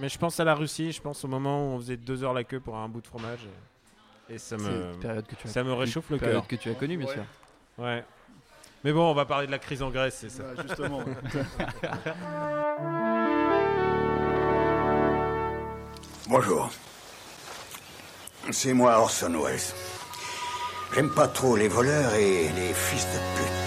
Mais je pense à la Russie, je pense au moment où on faisait deux heures la queue pour un bout de fromage. Et, et ça me, une période que tu as, ça me réchauffe le une période cœur. que tu as connue, bien Ouais. sûr. Ouais. Mais bon, on va parler de la crise en Grèce, c'est ça. Ouais, justement. Bonjour. C'est moi Orson Welles. J'aime pas trop les voleurs et les fils de pute.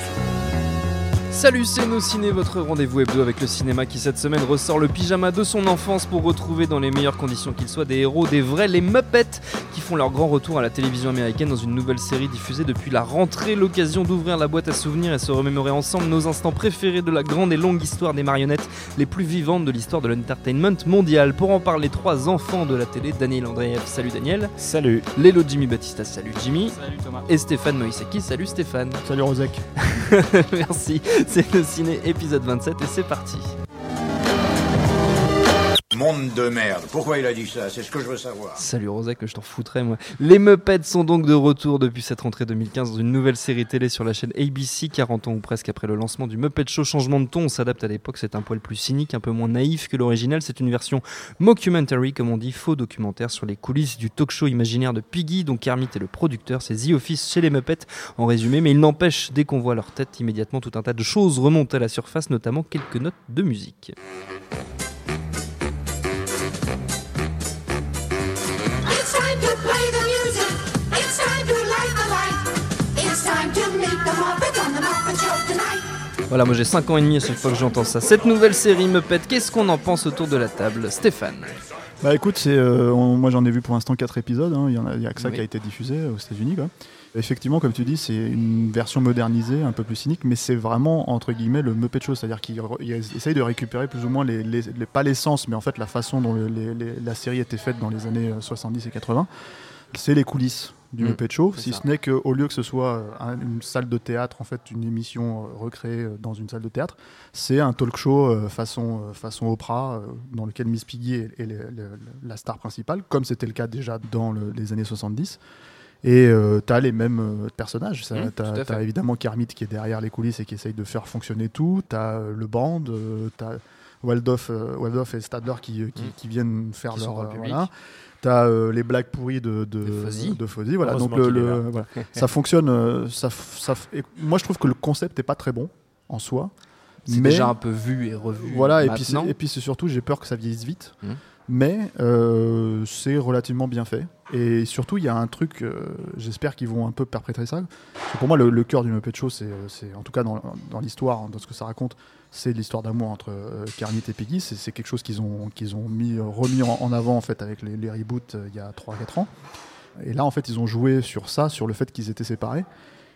Salut, c'est Nos Ciné, votre rendez-vous hebdo avec le cinéma qui cette semaine ressort le pyjama de son enfance pour retrouver dans les meilleures conditions qu'il soit des héros, des vrais, les Muppets, qui font leur grand retour à la télévision américaine dans une nouvelle série diffusée depuis la rentrée. L'occasion d'ouvrir la boîte à souvenirs et se remémorer ensemble nos instants préférés de la grande et longue histoire des marionnettes les plus vivantes de l'histoire de l'entertainment mondial. Pour en parler, trois enfants de la télé, Daniel Andreev, salut Daniel, Salut. Lélo Jimmy Batista, salut Jimmy, Salut Thomas. et Stéphane Moïseki, salut Stéphane. Salut Rosek. Merci, c'est le ciné épisode 27 et c'est parti. Monde de merde. Pourquoi il a dit ça? C'est ce que je veux savoir. Salut Rosa, que je t'en foutrais moi. Les Muppets sont donc de retour depuis cette rentrée 2015 dans une nouvelle série télé sur la chaîne ABC, 40 ans ou presque après le lancement du Muppet Show. Changement de ton, on s'adapte à l'époque, c'est un poil plus cynique, un peu moins naïf que l'original. C'est une version mockumentary, comme on dit, faux documentaire sur les coulisses du talk show imaginaire de Piggy, dont Kermit est le producteur. C'est The Office chez les Muppets en résumé, mais il n'empêche, dès qu'on voit leur tête, immédiatement tout un tas de choses remontent à la surface, notamment quelques notes de musique. Voilà, moi j'ai 5 ans et demi à chaque fois que j'entends ça. Cette nouvelle série me pète, qu'est-ce qu'on en pense autour de la table Stéphane? Bah écoute, c'est, euh, on- moi j'en ai vu pour l'instant 4 épisodes, hein. il y en a, que ça Oui. qui a été diffusé euh, aux États-Unis. Quoi. Effectivement, comme tu dis, c'est une version modernisée, un peu plus cynique, mais c'est vraiment entre guillemets le Muppet Show, c'est-à-dire qu'il re- il essaye de récupérer plus ou moins, les, les- les- pas l'essence, mais en fait la façon dont le- les- les- la série était faite dans les années euh, 70 et 80. C'est les coulisses du Mm, Muppet Show, si ça. ce n'est qu'au lieu que ce soit euh, un- une salle de théâtre, en fait une émission euh, recréée euh, dans une salle de théâtre, c'est un talk show euh, façon, euh, façon Oprah, euh, dans lequel Miss Piggy est, la star principale, comme c'était le cas déjà dans le- les années 70. Et tu as les mêmes euh, personnages. Mmh, tu as, évidemment Kermit qui est derrière les coulisses et qui essaye de faire fonctionner tout. Tu as le band, tu as Waldorf, euh, Waldorf et Stadler qui, qui, Mmh. qui viennent faire Qui leur. Le euh, les blagues pourries de, de, Voilà. Donc Heureusement le, voilà. ça fonctionne. euh, ça, ça moi, je trouve que le concept n'est pas très bon en soi. C'est mais- déjà un peu vu et revu. voilà, et puis, et puis c'est surtout, j'ai peur que ça vieillisse vite. Mhm. Mais euh, c'est relativement bien fait. Et surtout, il y a un truc, euh, j'espère qu'ils vont un peu perpétrer ça. Pour moi, le, cœur du Muppet Show, c'est, euh, en tout cas dans, l'histoire, dans ce que ça raconte, c'est l'histoire d'amour entre euh, et Piggy. C'est, quelque chose qu'ils ont, qu'ils ont mis, euh, remis en, avant en fait, avec les, reboots il y a 3-4 ans. Et là, en fait, ils ont joué sur ça, sur le fait qu'ils étaient séparés.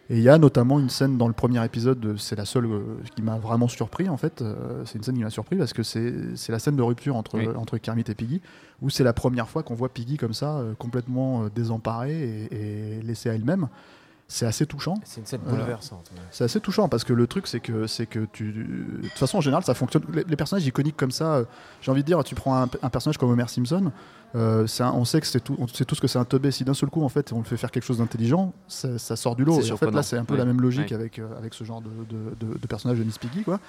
Et il y a notamment une scène dans le premier épisode, euh, c'est la seule euh, qui m'a vraiment surpris en fait. euh, c'est une scène qui m'a surpris parce que c'est la scène de rupture entre, Oui. entre Kermit et Piggy, où c'est la première fois qu'on voit Piggy comme ça, euh, complètement euh, désemparée et, et laissée à elle-même. C'est assez touchant. C'est une scène bouleversante. ouais. C'est assez touchant parce que le truc c'est que c'est que tu de toute façon en général ça fonctionne les, les personnages iconiques comme ça euh, j'ai envie de dire tu prends un, un personnage comme Homer Simpson euh, un- on sait que c'est tout on sait tous que c'est un teubé si d'un seul coup en fait on le fait faire quelque chose d'intelligent ça, ça sort du lot et en fait là c'est un peu Ouais. la même logique Ouais. avec euh, avec ce genre de, de, de- de personnage de Miss Piggy quoi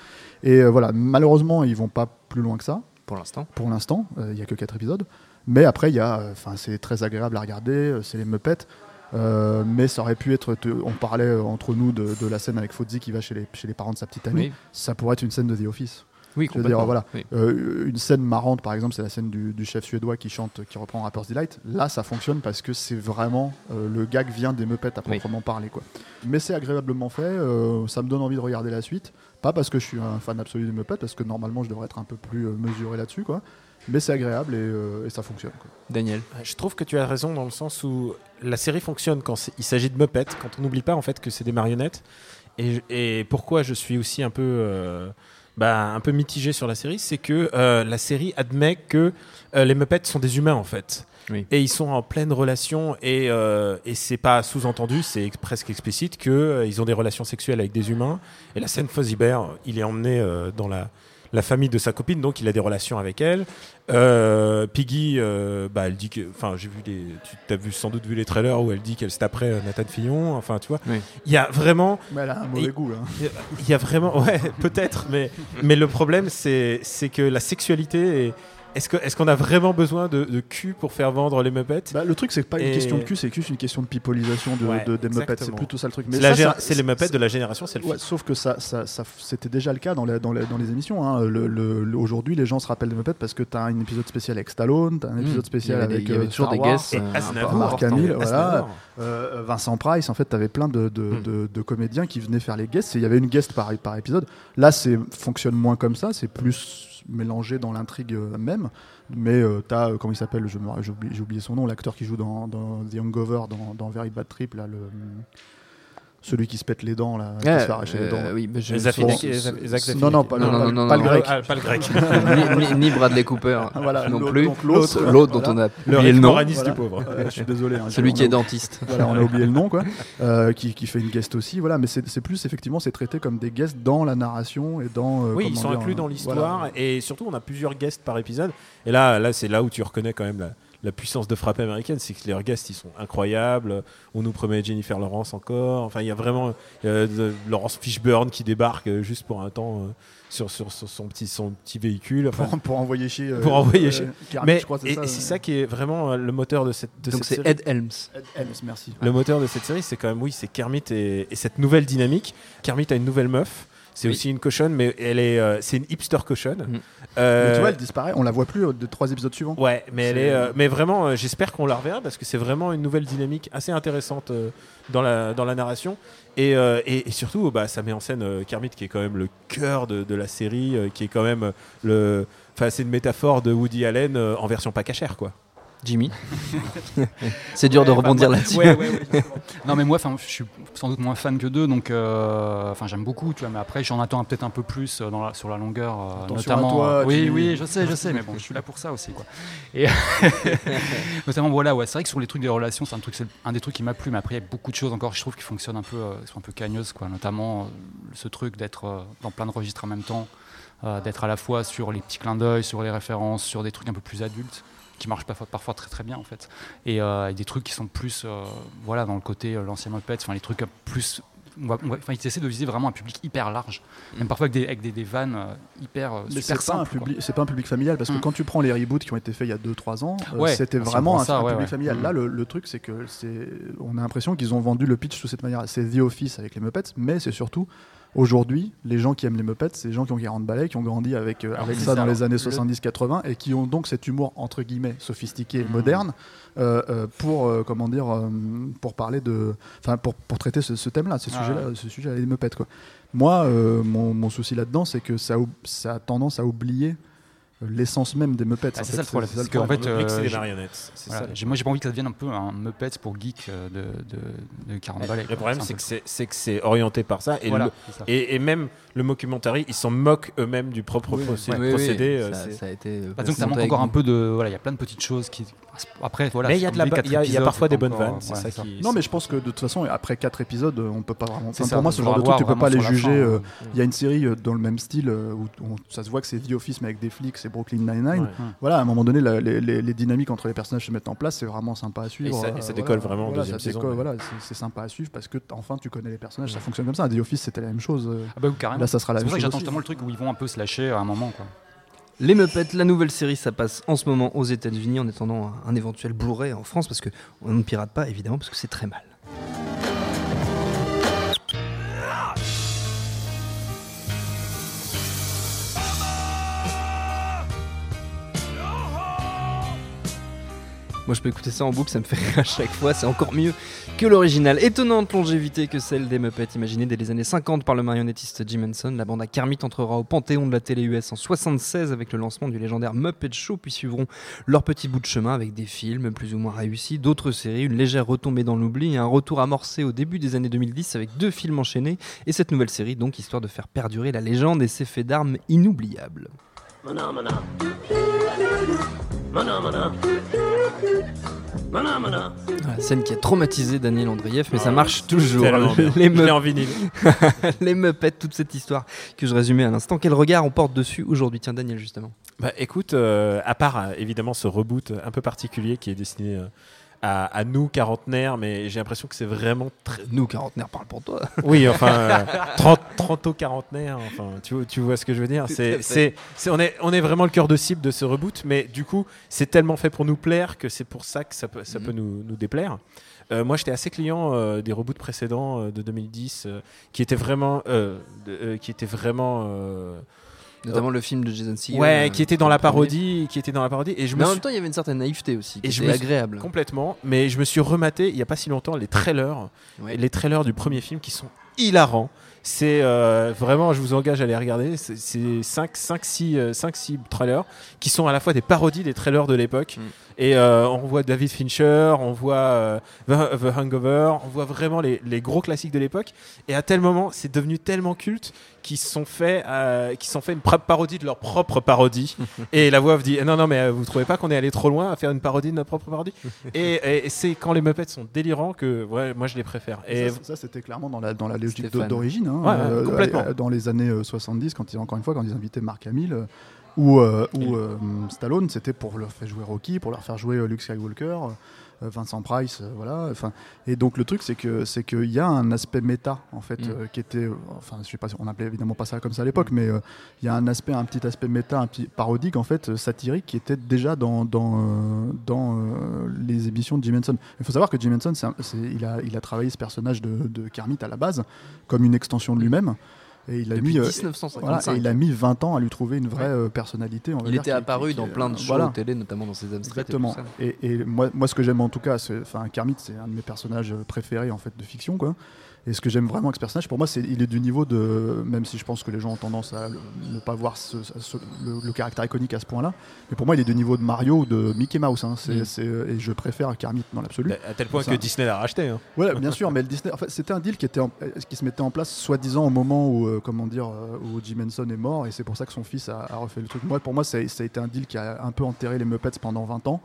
et voilà malheureusement ils vont pas plus loin que ça Pour l'instant. pour l'instant. Il n'y a que 4 épisodes. Mais après, il y a, enfin, c'est très agréable à regarder. C'est les Muppets. Euh, mais ça aurait pu être. te- on parlait euh, entre nous de, de la scène avec Fozzie qui va chez les, chez les parents de sa petite amie. Oui, Ça pourrait être une scène de The Office. Oui Je veux dire, complètement. voilà. Oui. Euh, une scène marrante, par exemple, c'est la scène du, du chef suédois qui chante, qui reprend Rapper's Delight. Là, ça fonctionne parce que c'est vraiment euh, le gag vient des Muppets à Oui. proprement parler, quoi. Mais c'est agréablement fait. euh, ça me donne envie de regarder la suite. Pas parce que je suis un fan absolu des Muppets, parce que normalement je devrais être un peu plus mesuré là-dessus, quoi. Mais c'est agréable et, euh, et ça fonctionne. quoi. Daniel. Je trouve que tu as raison dans le sens où la série fonctionne quand il s'agit de Muppets, quand on n'oublie pas en fait que c'est des marionnettes. Et, et pourquoi je suis aussi un peu, euh, bah, un peu mitigé sur la série, c'est que euh, la série admet que euh, les Muppets sont des humains en fait. Oui. Et ils sont en pleine relation et, euh, et c'est pas sous-entendu, c'est presque explicite que euh, ils ont des relations sexuelles avec des humains. Et la scène Fozzie Bear, il est emmené dans la, la famille de sa copine, donc il a des relations avec elle. Euh, Piggy, euh, bah, elle dit que, enfin, j'ai vu les, tu as vu sans doute vu les trailers où elle dit qu'elle c'est après euh, Nathan Fillon. Enfin, tu vois, Oui. il y a vraiment, Mais elle a un mauvais goût, là. il y a vraiment, ouais, peut-être, mais mais le problème c'est c'est que la sexualité est, est-ce qu'on a vraiment besoin de, de cul pour faire vendre les Muppets Bah, le truc, c'est pas une question de cul, c'est juste une question de pipolisation de, Ouais, de- des Muppets. C'est plutôt ça le truc. C'est c'est les Muppets de la génération selfie. Ouais, sauf que ça, ça, ça- c'était déjà le cas dans les, dans les, dans les émissions. hein. Le- le- le- Aujourd'hui, les gens se rappellent des Muppets parce que tu as un épisode spécial avec Stallone, tu as un Mmh. épisode y spécial des- avec il y avait euh, Star des Wars, guests, Et euh, Marc Hamill, voilà. euh, Vincent Price. En fait, tu avais plein de, de, Mmh. de- de comédiens qui venaient faire les guests. et Il y avait une guest par, par épisode. Là, c'est fonctionne moins comme ça. C'est plus mélangé dans l'intrigue euh, même. Mais tu as, comment il s'appelle J'ai oublié, son nom, l'acteur qui joue dans, dans The Hangover, dans, dans Very Bad Trip, là, le, celui qui se pète les dents, là, qui se fait arracher les dents. Euh, oui, Zach Zaffinec. non, non, pas, le- Non, non, pas- non, non, pas le non, grec. Ah, pas le grec. ni, ni- ni Bradley Cooper Voilà, non plus. l'autre, dont on a Le oublié le nom. Voilà. du pauvre. Euh, je suis désolé. hein, Celui qui est dentiste. Voilà, on a oublié le nom, quoi. Euh, qui, qui fait une guest aussi, voilà. Mais c'est c'est plus effectivement, c'est traité comme des guests dans la narration et dans. euh, Oui, ils sont dire, inclus dans euh, l'histoire voilà. et surtout on a plusieurs guests par épisode. Et là, là c'est là où tu reconnais quand même la, la puissance de frappe américaine, c'est que les guests ils sont incroyables. On nous promet Jennifer Lawrence encore. Enfin, il y a vraiment euh, de- Laurence Fishburne qui débarque euh, juste pour un temps euh, sur, sur, sur son petit son petit véhicule. Enfin, Pour, pour envoyer chier. euh, Pour envoyer chier. Kermit, mais je crois, et, c'est et ça. c'est ça qui est vraiment euh, le moteur de cette de Donc cette c'est série. Ed Helms. Ed Helms, merci. Le moteur de cette série, c'est quand même, oui, c'est Kermit et, et cette nouvelle dynamique. Kermit a une nouvelle meuf. C'est Oui. aussi une cochonne, mais elle est, euh, c'est une hipster cochonne. Mm. Euh, Mais tu vois, elle disparaît. On la voit plus euh, des trois épisodes suivants. ouais, mais elle est, euh, mais vraiment, euh, j'espère qu'on la reverra parce que c'est vraiment une nouvelle dynamique assez intéressante euh, dans la dans la narration et, euh, et, et surtout, bah, ça met en scène euh, Kermit qui est quand même le cœur de, de la série, euh, qui est quand même le, enfin, c'est une métaphore de Woody Allen euh, en version pas cachère, quoi. Jimmy. c'est dur de Ouais, rebondir là-dessus. ouais, ouais, non, mais moi, enfin, je suis sans doute moins fan que d'eux, donc euh, enfin, j'aime beaucoup, tu vois. Mais après, j'en attends peut-être un peu plus euh, dans la- sur la longueur, euh, notamment. toi, euh, oui, oui, je sais, je sais, mais bon, je suis là pour ça aussi, quoi. Et notamment, voilà, ouais, c'est vrai que sur les trucs des relations, c'est un truc, c'est un des trucs qui m'a plu, mais après, il y a beaucoup de choses encore, je trouve, qui fonctionnent un peu, euh, qui sont un peu cagneuses, quoi. Notamment euh, ce truc d'être euh, dans plein de registres en même temps, euh, d'être à la fois sur les petits clins d'œil, sur les références, sur des trucs un peu plus adultes qui marchent parfois, parfois très très bien en fait et, euh, et des trucs qui sont plus euh, voilà dans le côté euh, l'ancien Muppets enfin les trucs plus on va- on va- enfin, ils essaient de viser vraiment un public hyper large même parfois avec des, avec des, des vannes hyper Mais super c'est pas, un simples public- c'est pas un public familial parce que Mm. quand tu prends les reboots qui ont été faits il y a 2-3 ans, euh, Ouais, c'était vraiment un, ça, un ouais, public ouais. familial. Mm. Là, le, le truc, c'est que c'est, on a l'impression qu'ils ont vendu le pitch de cette manière. C'est The Office avec les Muppets, mais c'est surtout aujourd'hui les gens qui aiment les Muppets, c'est les gens qui ont 40 balais, qui ont grandi avec, euh, avec ça dans les alors, années le- 70-80 et qui ont donc cet humour entre guillemets sophistiqué, et Mm. moderne, euh, euh, pour euh, comment dire, pour parler de, enfin pour, pour traiter ce, ce thème-là, ce Ah sujet-là, ce sujet les Muppets quoi. Moi, mon, mon souci là-dedans, c'est que ça, a tendance à oublier l'essence même des Muppets. Ah, c'est ça le problème, ça parce qu'en fait, que c'est euh, des marionnettes. Voilà. ça. Moi j'ai pas envie que ça devienne un peu un Muppets pour geek euh, de, de, de 40 balais Le quoi. problème, c'est que c'est c'est que c'est orienté par ça et, Voilà, le- c'est ça. et, et même le mockumentary, ils s'en moquent eux-mêmes du propre Oui, procé- Oui, oui, procédé. euh, ça, a été. euh, Bah, donc ça manque encore un peu de voilà il y a plein de petites choses qui après voilà mais il y a parfois des bonnes vannes. Non, mais je pense que de toute façon, après 4 épisodes, on peut pas vraiment. Pour moi, ce genre de truc, tu voir peux pas les juger. euh, euh, Il y a une série euh, dans le même style euh, où ça se voit que c'est The Office, mais avec des flics, c'est Brooklyn Nine-Nine. Ouais. Voilà, à un moment donné, la- les, les- les dynamiques entre les personnages se mettent en place, c'est vraiment sympa à suivre. Et ça- et euh, ça voilà. décolle vraiment en Voilà, deuxième ça saison, décolle, ouais. voilà, c'est- c'est sympa à suivre parce que enfin tu connais les personnages, ça fonctionne comme ça. The Office, c'était la même chose. euh, Ah bah, oui, carrément. Là, ça sera la C'est même chose. j'attends aussi. justement le truc où ils vont un peu se lâcher à un moment quoi. Les Muppets, la nouvelle série, ça passe en ce moment aux États-Unis en attendant un, un éventuel Blu-ray en France parce que on ne pirate pas évidemment parce que c'est très mal. Moi je peux écouter ça en boucle, ça me fait rire à chaque fois, c'est encore mieux que l'original. Étonnante longévité que celle des Muppets, imaginée dès les années 50 par le marionnettiste Jim Henson. La bande à Kermit entrera au panthéon de la télé US en 76 avec le lancement du légendaire Muppet Show, puis suivront leur petit bout de chemin avec des films plus ou moins réussis, d'autres séries, une légère retombée dans l'oubli et un retour amorcé au début des années 2010 avec deux films enchaînés et cette nouvelle série donc histoire de faire perdurer la légende et ses faits d'armes inoubliables. Voilà, scène qui a traumatisé Daniel Andrieff, mais ça marche toujours. Les Muppets- en vinyle. les Muppets, toute cette histoire que je résumais à l'instant. Quel regard on porte dessus aujourd'hui Tiens, Daniel, justement. Bah, écoute, euh, à part euh, évidemment ce reboot un peu particulier qui est destiné euh, à, à nous quarantenaires, mais j'ai l'impression que c'est vraiment très. Nous, quarantenaires, parle pour toi. Oui, enfin, euh, 30, 30 aux quarantenaires, enfin, tu, vois- tu vois ce que je veux dire? C'est, on, est, on est vraiment le cœur de cible de ce reboot, mais du coup, c'est tellement fait pour nous plaire que c'est pour ça que ça peut, ça peut nous, nous déplaire. Euh, moi, j'étais assez client euh, des reboots précédents euh, de 2010 euh, qui étaient vraiment. de- qui étaient vraiment Notamment le film de Jason Segel. ouais, euh, qui était dans la parodie, qui était dans la parodie. Et je Mais me en suis même temps, il y avait une certaine naïveté aussi, qui Et je me suis- agréable. complètement, mais je me suis rematé il y a pas si longtemps les trailers, Ouais. les trailers du premier film qui sont hilarants. C'est euh, vraiment, je vous engage à les regarder. C'est- C'est 5, 5, 6, 5, 6 trailers qui sont à la fois des parodies des trailers de l'époque. Mm. Et euh, on voit David Fincher, on voit euh, The, The Hangover, on voit vraiment les, les gros classiques de l'époque. Et à tel moment, c'est devenu tellement culte qu'ils se sont fait, euh, qu'ils se sont fait une parodie de leur propre parodie. et la voix dit eh non non mais vous trouvez pas qu'on est allé trop loin à faire une parodie de notre propre parodie? Et, et- et c'est quand les Muppets sont délirants que ouais, moi je les préfère. Et ça, ça, c'était clairement dans la, dans la logique d'origine. Hein, Ouais, complètement. euh, Dans les années euh, 70, quand ils, encore une fois, quand ils invitaient Mark Hamill euh, ou, euh, ou euh, Stallone, c'était pour leur faire jouer Rocky, pour leur faire jouer euh, Luke Skywalker, euh, Vincent Price, euh, voilà. Enfin, et donc le truc, c'est que c'est qu'il y a un aspect méta en fait Mm. euh, qui était, euh, enfin, je sais pas, on appelait évidemment pas ça comme ça à l'époque, mais euh, il y a un aspect, un petit aspect méta, un petit parodique en fait, euh, satirique, qui était déjà dans dans, euh, dans euh, les émissions de Jim Henson. Il faut savoir que Jim Henson, il a il a travaillé ce personnage de, de Kermit à la base comme une extension de lui-même. Et il a Depuis mis, euh, 1955. voilà, et il a mis 20 ans à lui trouver une vraie euh, personnalité. on va Il dire, était qui- apparu qui- dans qui- plein de shows voilà. télé, notamment dans ses Street. Exactement. Et, et moi, moi, ce que j'aime en tout cas, c'est- enfin, Kermit, c'est un de mes personnages préférés en fait de fiction, quoi. Et ce que j'aime vraiment avec ce personnage, pour moi, c'est il est du niveau de, même si je pense que les gens ont tendance à le- ne pas voir ce- ce- le, le caractère iconique à ce point-là, mais pour moi, il est du niveau de Mario ou de Mickey Mouse. hein. C'est- Mm. et je préfère Kermit dans l'absolu. à tel point que Disney l'a racheté. hein. Ouais, bien sûr, mais le Disney, en fait, c'était un deal qui, était en- euh, qui se mettait en place soi-disant au moment où, euh, comment dire, euh, où Jim Henson est mort, et c'est pour ça que son fils a, a refait le truc. Moi, pour moi, ça, a- ça a été un deal qui a un peu enterré les Muppets pendant 20 ans,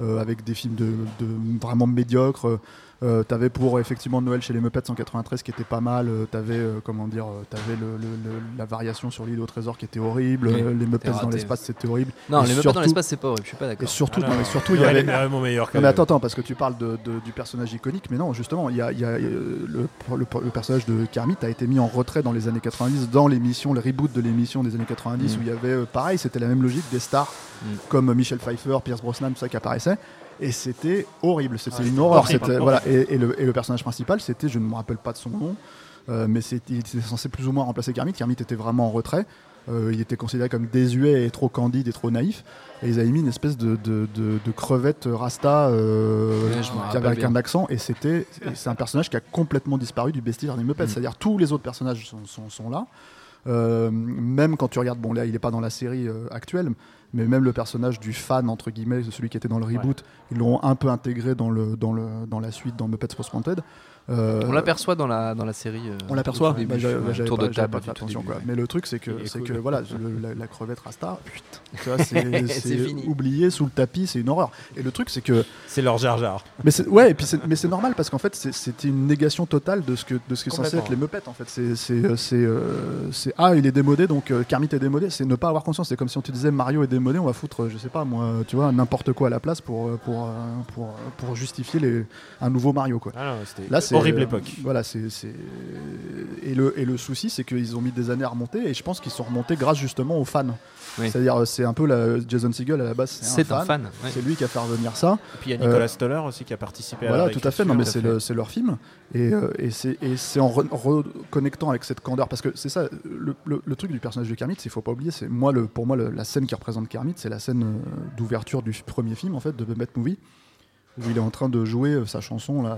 euh, avec des films de, de vraiment médiocres. Euh, t'avais pour effectivement Noël chez les Muppets en 93 qui était pas mal. Euh, t'avais euh, comment dire, euh, t'avais le, le- le- la variation sur l'île au trésor qui était horrible. Oui, Euh, les Muppets dans l'espace c'était horrible. Non, Et les Muppets surtout- dans l'espace, c'est pas horrible, je suis pas Et d'accord. surtout, Alors, non, mais surtout il y avait, vraiment meilleur non, mais attends, attends, parce que tu parles de, de- du personnage iconique, mais non, justement, il y a, il y a, le, le- le personnage de Kermit a été mis en retrait dans les années 90, dans l'émission, le reboot de l'émission des années 90, Mm. où il y avait, euh, pareil, c'était la même logique, des stars Mm. comme Michel Pfeiffer, Pierce Brosnan, tout ça qui apparaissait. Et c'était horrible, c'était une horreur. horrible, horrible. voilà, et, et le, et le personnage principal, c'était, je ne me rappelle pas de son nom, euh, mais il était censé plus ou moins remplacer Kermit. Kermit était vraiment en retrait. Euh, il était considéré comme désuet et trop candide et trop naïf. Et ils avaient mis une espèce de, de, de- de crevette rasta euh, Ouais, avec bien. un accent. Et c'était, c'est un personnage qui a complètement disparu du bestiaire des Muppets. Mm. C'est-à-dire tous les autres personnages sont, sont, sont là. Euh, même quand tu regardes, bon là il n'est pas dans la série euh, actuelle, mais même le personnage du fan entre guillemets, celui qui était dans le reboot, ils l'ont un peu intégré dans le dans le dans la suite dans Muppets Most Wanted. Euh, On l'aperçoit dans la, dans la série. euh, on l'aperçoit, Bah, j'avais- ouais, j'avais tour pas, de j'avais table pas fait attention début, quoi. ouais. Mais le truc c'est que c'est cool. que voilà, le- la, la crevette Rasta, putain, c'est C'est c'est fini. oublié sous le tapis, c'est une horreur. Et le truc c'est que C'est leur Jar Jar. mais c'est ouais, et puis c'est- mais c'est normal parce qu'en fait c'est- c'était une négation totale de ce que de ce que est censé être les Muppets en fait. C'est c'est euh, c'est euh, c'est ah il est démodé donc euh, Kermit est démodé. C'est ne pas avoir conscience. C'est comme si on te disait Mario est démodé, on va foutre je sais pas moi tu vois n'importe quoi à la place pour pour pour pour justifier les un nouveau Mario quoi. Ah Là, c'est horrible euh, époque. Voilà, c'est et le et le souci, c'est qu'ils ont mis des années à remonter, et je pense qu'ils sont remontés grâce justement aux fans. Oui. C'est-à-dire, euh, c'est un peu la Jason Segel à la base, c'est un fan. ouais. C'est lui qui a fait revenir ça. Et puis il y a Nicolas Stoller aussi qui a participé à Voilà, tout à fait. Non, mais c'est le- leur film, et, euh, et c'est en re- reconnectant avec cette candeur, parce que c'est ça, le, le- le truc du personnage de Kermit, c'est faut pas oublier, c'est moi le pour moi la scène qui représente Kermit, c'est la scène euh, d'ouverture du premier film en fait de Muppet Movie où il est en train de jouer euh, sa chanson euh,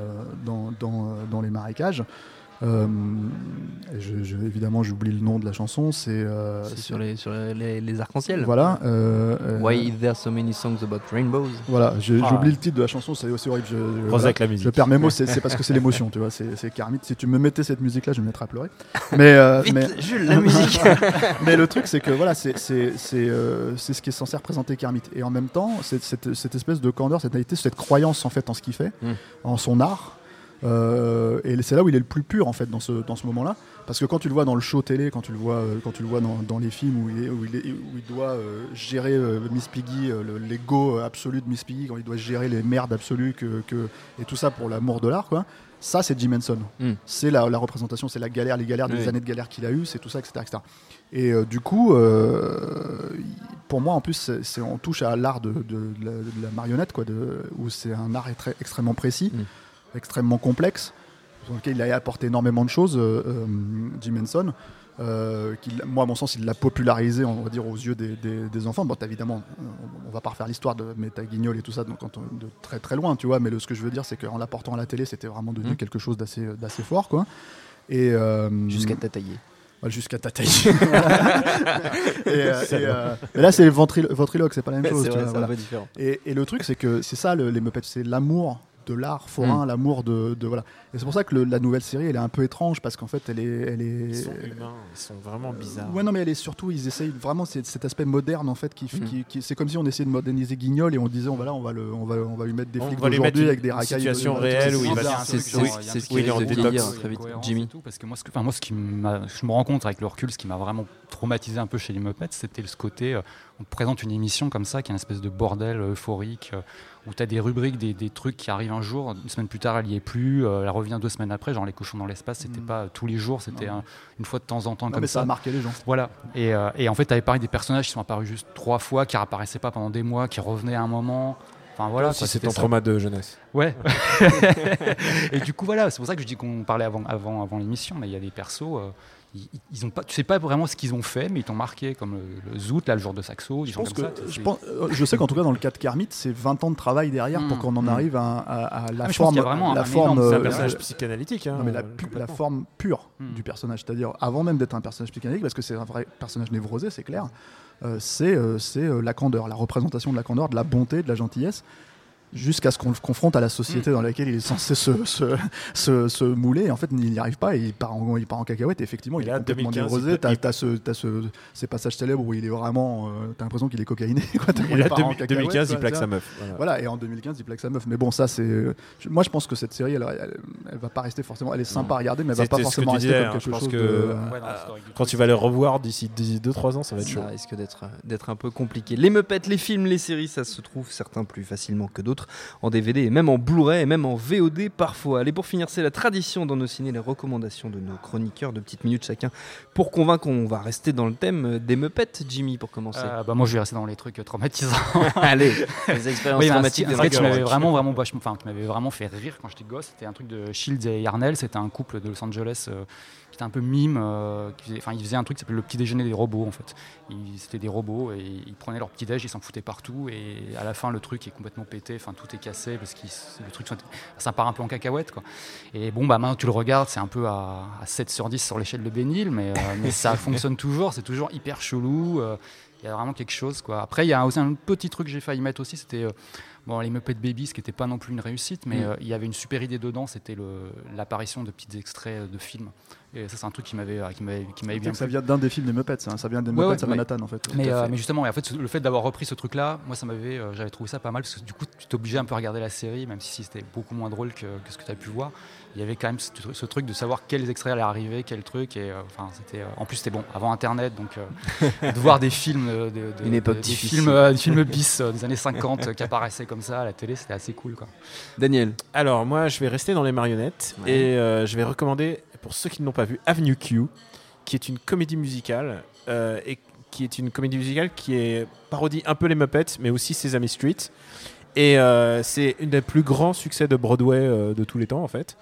euh, dans les marécages. Euh, je, je- évidemment, j'oublie le nom de la chanson. C'est euh, C'est sur les, sur les, les arcs-en-ciel. voilà. euh, euh, Why there so many songs about rainbows? Voilà, je- Ah. j'oublie le titre de la chanson. C'est aussi horrible. Je, je- voilà. avec la Je musique. perds mes mots, c'est parce que c'est l'émotion, tu vois. C'est Kermit. Si tu me mettais cette musique-là, je me mettrais à pleurer. Mais, euh, Vite, mais, Jules, la musique mais le truc, c'est que voilà, c'est c'est- c'est, euh, c'est ce qui est censé représenter Kermit. Et en même temps, c'est- cette, cette espèce de candeur, cette naïveté, cette croyance en fait en ce qu'il fait, Mm. en son art. Euh, et c'est là où il est le plus pur en fait dans ce, dans ce moment-là. Parce que quand tu le vois dans le show télé, quand tu le vois, euh, quand tu le vois dans, dans les films où il, est, où il, est- où il doit euh, gérer euh, Miss Piggy, le- l'ego absolu de Miss Piggy, quand il doit gérer les merdes absolues que, que- et tout ça pour l'amour de l'art, quoi. Ça, c'est Jim Henson. Mm. C'est la, la représentation, c'est la galère, les galères des Oui. années de galère qu'il a eu, c'est tout ça, etc., etc. Et euh, du coup, euh, pour moi, en plus, c'est, on touche à l'art de, de- de la, de la marionnette, quoi, où c'est un art très- extrêmement précis, Mm. Extrêmement complexe, dans lequel il a apporté énormément de choses, euh, euh, Jim Henson. euh, qu'il- moi, à mon sens, il l'a popularisé, on va dire, aux yeux des, des- des enfants. Bon, évidemment, on, on va pas refaire l'histoire de Métaguignol et tout ça donc, quand on- de très très loin, tu vois. Mais le, ce que je veux dire, c'est qu'en l'apportant à la télé, c'était vraiment devenu Mm. quelque chose d'assez d'assez fort, quoi. Et euh, Jusqu'à t'attailler. Ouais, Jusqu'à ta taille. et, euh, et, euh, et là, c'est ventrilo- ventriloque, c'est pas la même chose. C'est tu vrai, vois, c'est un voilà. peu différent. Et, et le truc, c'est que c'est ça, le- les Muppets, c'est l'amour de l'art forain, Mm. l'amour de, de- voilà. Et c'est pour ça que le- la nouvelle série, elle est un peu étrange parce qu'en fait, elle est, elle est. Ils sont humains, ils sont vraiment bizarres. Ouais, non, mais elle est surtout, ils essayent vraiment c'est- cet aspect moderne en fait, qui, Mm. qui- qui- c'est comme si on essayait de moderniser Guignol et on disait, on va là, on va le, on va, on va lui mettre des On flics va lui mettre d'aujourd'hui avec des une racailles. situation de- réelle où il va. C'est- ce qui oui, il est en détox. très vite. Jimmy. Parce que moi, ce, que- enfin, moi, ce qui m'a, je me rends compte avec le recul, ce qui m'a vraiment traumatisé un peu chez les Muppets, c'était ce côté, euh, on te présente une émission comme ça, qui est une espèce de bordel euh, euphorique, euh, où tu as des rubriques, des, des trucs qui arrivent un jour, une semaine plus tard, elle y est plus, elle revient deux semaines après, genre les cochons dans l'espace, c'était Mm. pas tous les jours, c'était un- une fois de temps en temps Non, comme mais ça ça. a marqué les gens. Voilà. Et, et en fait, tu avais parlé des personnages qui sont apparus juste trois fois, qui réapparaissaient pas pendant des mois, qui revenaient à un moment. Enfin voilà, si c'est ton ça. trauma de jeunesse. Ouais. et du coup, voilà, c'est pour ça que je dis qu'on parlait avant, avant, avant l'émission, mais il y a des persos, euh, ils, ils ont pas, tu sais pas vraiment ce qu'ils ont fait, mais ils t'ont marqué, comme le, le Zoot, là, le jour de Saxo, Je pense que ça. je, pense- euh, je sais qu'en tout cas dans le cas de Kermit, c'est 20 ans de travail derrière pour Mm, qu'on en mm. arrive à, à- à la forme, vraiment la un forme, énorme C'est un euh, personnage euh, psychanalytique. Hein, non, mais la, euh, pu- la complètement. forme pure Mm. du personnage, c'est-à-dire avant même d'être un personnage psychanalytique, parce que c'est un vrai personnage névrosé, c'est clair. Euh, c'est euh, euh, la candeur, la représentation de la candeur, de la bonté, de la gentillesse, jusqu'à ce qu'on le confronte à la Mm. société dans laquelle il est censé se, se, se, se mouler. Et en fait, il n'y arrive pas et il part en, il part en cacahuète. Et effectivement, Et il là, est complètement 2015, névrosé. il- T'as t'as ce, t'as ce, ces passages célèbres où il est vraiment. euh, T'as l'impression qu'il est cocaïné. Quoi, Et il là, part en 2000- cacahuète, 2015, il plaque sa meuf. Voilà. Voilà, et en 2015, il plaque sa meuf. Mais bon, ça, c'est. je- Moi, je pense que cette série, elle, elle, elle va pas rester forcément. Elle est sympa à regarder, mais elle va pas forcément rester disais, comme hein, quelque je pense chose que- de. euh, Ouais, Quand tu vas les revoir d'ici 2-3 ans, ça va être chaud. Ça risque d'être d'être un peu compliqué. Les Muppets, les films, les séries, ça se trouve certains plus facilement que d'autres en DVD et même en Blu-ray et même en VOD parfois. Allez, pour finir, c'est la tradition dans nos ciné, les recommandations de nos chroniqueurs de petites minutes chacun pour convaincre qu'on va rester dans le thème euh, des Muppets. Jimmy, pour commencer. Euh, bah, moi, je vais rester dans les trucs euh, traumatisants. Allez, les expériences Oui, un traumatiques un truc qui m'avait vraiment, vraiment, enfin, qui m'avait vraiment fait rire quand j'étais gosse. C'était un truc de Shields et Yarnell. C'était un couple de Los Angeles euh, qui était un peu mime. euh, qui faisait- Enfin, ils faisaient un truc qui s'appelait le petit déjeuner des robots en fait. C'était des robots et ils prenaient leur petit déj, ils s'en foutaient partout et à la fin le truc est complètement pété. Enfin, tout est cassé parce que le truc, ça part un peu en cacahuète quoi. Et bon, bah maintenant tu le regardes, c'est un peu à, à 7 sur 10 sur l'échelle de Bénil, mais, euh, mais ça fonctionne toujours. C'est toujours hyper chelou. euh, il y a vraiment quelque chose quoi. Après, il y a aussi un petit truc que j'ai failli mettre aussi, c'était euh, bon les Muppet Babies, ce qui n'était pas non plus une réussite, mais Mm. euh, il y avait une super idée dedans, c'était l'apparition de petits extraits euh, de films. Et ça, c'est un truc qui m'avait euh, qui m'avait bien ça vient d'un des films des Muppets, hein, ça vient des Ouais, Muppets ouais, à Manhattan en fait. Mais, euh, fait. justement, et en fait, le fait d'avoir repris ce truc-là, moi, ça m'avait, euh, j'avais trouvé ça pas mal parce que du coup, tu t'obligeais un peu à regarder la série, même si c'était beaucoup moins drôle que, que ce que tu as pu voir. Il y avait quand même ce, tru- ce truc de savoir quels extraits allaient arriver, quel truc, et enfin, c'était. en plus, c'était bon avant Internet, donc de voir des films, de, de- Une époque des difficile. films, des films bis des années 50 euh, qui apparaissaient comme ça à la télé, c'était assez cool, quoi. Daniel, Alors, moi, je vais rester dans les marionnettes Ouais. et euh, je vais recommander, pour ceux qui ne l'ont pas vu, Avenue Q, qui est une comédie musicale euh, et qui est une comédie musicale qui est parodie un peu les Muppets, mais aussi Sesame Street. Et euh, c'est une des plus grands succès de Broadway euh, de tous les temps, en fait.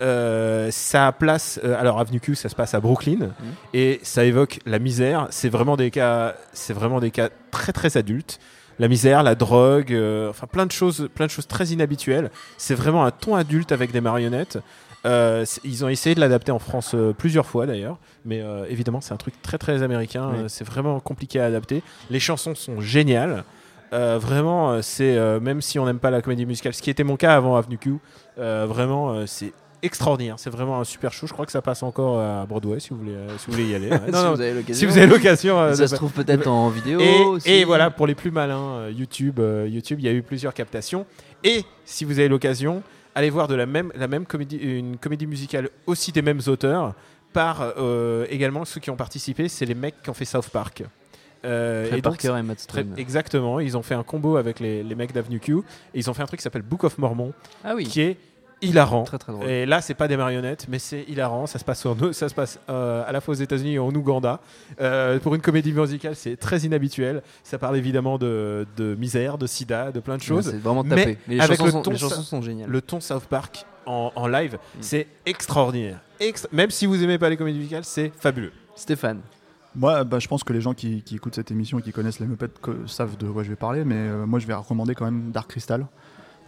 Euh, ça place, euh, alors Avenue Q, ça se passe à Brooklyn et ça évoque la misère. C'est vraiment des cas, c'est vraiment des cas très très adultes. La misère, la drogue, euh, enfin plein de choses, plein de choses très inhabituelles. C'est vraiment un ton adulte avec des marionnettes. Euh, ils ont essayé de l'adapter en France euh, plusieurs fois d'ailleurs, mais évidemment c'est un truc très très américain. Oui. c'est vraiment compliqué à adapter. Les chansons sont géniales. Vraiment, c'est même si on n'aime pas la comédie musicale, ce qui était mon cas avant Avenue Q, vraiment c'est extraordinaire. C'est vraiment un super show. Je crois que ça passe encore à Broadway si vous voulez, euh, si vous voulez y aller. Ouais. si Non, non, vous avez l'occasion. si vous avez l'occasion. euh, ça de- se trouve peut-être en vidéo. et, aussi. et voilà, pour les plus malins, euh, YouTube, YouTube, il y a eu plusieurs captations. Et si vous avez l'occasion, aller voir de la même, la même comédie, une comédie musicale aussi des mêmes auteurs par euh, également ceux qui ont participé, c'est les mecs qui ont fait South Park. Euh, Trey et donc, Parker et Matt très- exactement, ils ont fait un combo avec les, les mecs d'Avenue Q et ils ont fait un truc qui s'appelle Book of Mormon Ah oui, qui est hilarant. très très drôle. Et là, c'est pas des marionnettes, mais c'est hilarant. Ça se passe, en- ça se passe euh, à la fois aux États-Unis et en Ouganda. Euh, pour une comédie musicale, c'est très inhabituel. Ça parle évidemment de, de misère, de sida, de plein de Ouais, choses. C'est vraiment tapé. Mais les, avec chansons, le sont, ton, les chansons sont géniales. Le ton South Park en, en live, Mm. c'est extraordinaire. Extra- Même si vous aimez pas les comédies musicales, c'est fabuleux. Stéphane. Moi, bah, je pense que les gens qui, qui écoutent cette émission et qui connaissent les Muppets que- savent de quoi je vais parler, mais euh, moi je vais recommander quand même Dark Crystal.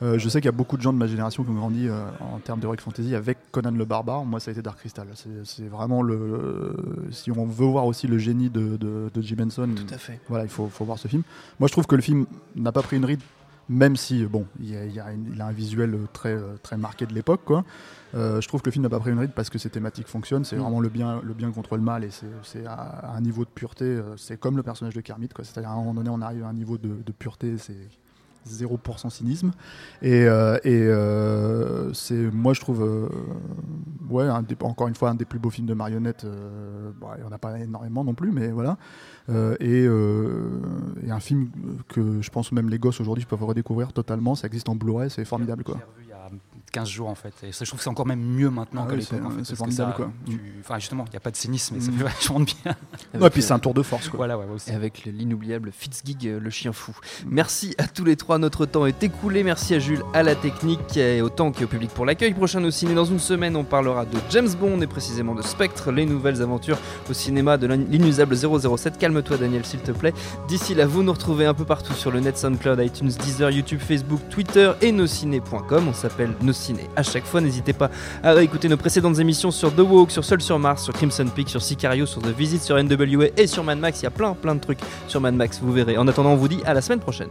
Euh, je sais qu'il y a beaucoup de gens de ma génération qui ont grandi euh, en termes d'heroic fantasy avec Conan le Barbare. Moi, ça a été Dark Crystal. C'est- vraiment le. si on veut voir aussi le génie de, de, de Jim Henson, Tout à fait. voilà, il faut, faut voir ce film. Moi, je trouve que le film n'a pas pris une ride, même si, bon, il, y a, il y a une- il a un visuel très, euh, très marqué de l'époque, quoi. Euh, je trouve que le film n'a pas pris une ride parce que ses thématiques fonctionnent. C'est Mm. vraiment le bien, le bien contre le mal et c'est- à, à un niveau de pureté. euh, C'est comme le personnage de Kermit, quoi. C'est-à-dire à un moment donné, on arrive à un niveau de, de pureté, c'est 0% cynisme. Et, euh, et euh, c'est, moi, je trouve, euh, ouais, encore une fois, un des plus beaux films de marionnettes. bon, il n'y en a pas énormément non plus, mais voilà. Et, et un film que je pense même les gosses aujourd'hui peuvent redécouvrir totalement. Ça existe en Blu-ray, c'est formidable, quoi. 15 jours en fait. Et ça, je trouve que c'est encore même mieux maintenant Ah qu'à oui, l'époque. c'est- en fait, c'est parce que formidable, ça, quoi. tu- Enfin, justement, il n'y a pas de cynisme et ça Mm. fait vachement de bien. Ouais, et puis c'est un tour de force, quoi. voilà, ouais, aussi. Et avec le- l'inoubliable Fitzgig, euh, le chien fou. Merci à tous les trois, notre temps est écoulé. Merci à Jules, à la technique, et autant qu'au public pour l'accueil. Prochain au ciné, dans une semaine, on parlera de James Bond et précisément de Spectre, les nouvelles aventures au cinéma de l'in- l'inusable 007. Calme-toi, Daniel, s'il te plaît. D'ici là, vous nous retrouvez un peu partout sur le net, SoundCloud, iTunes, Deezer, YouTube, Facebook, Twitter et nosciné.com. On s'appelle Nos Ciné à chaque fois. N'hésitez pas à réécouter nos précédentes émissions sur The Walk, sur Seul sur Mars, sur Crimson Peak, sur Sicario, sur The Visit, sur NWA et sur Mad Max. Il y a plein, plein de trucs sur Mad Max, vous verrez. En attendant, on vous dit à la semaine prochaine.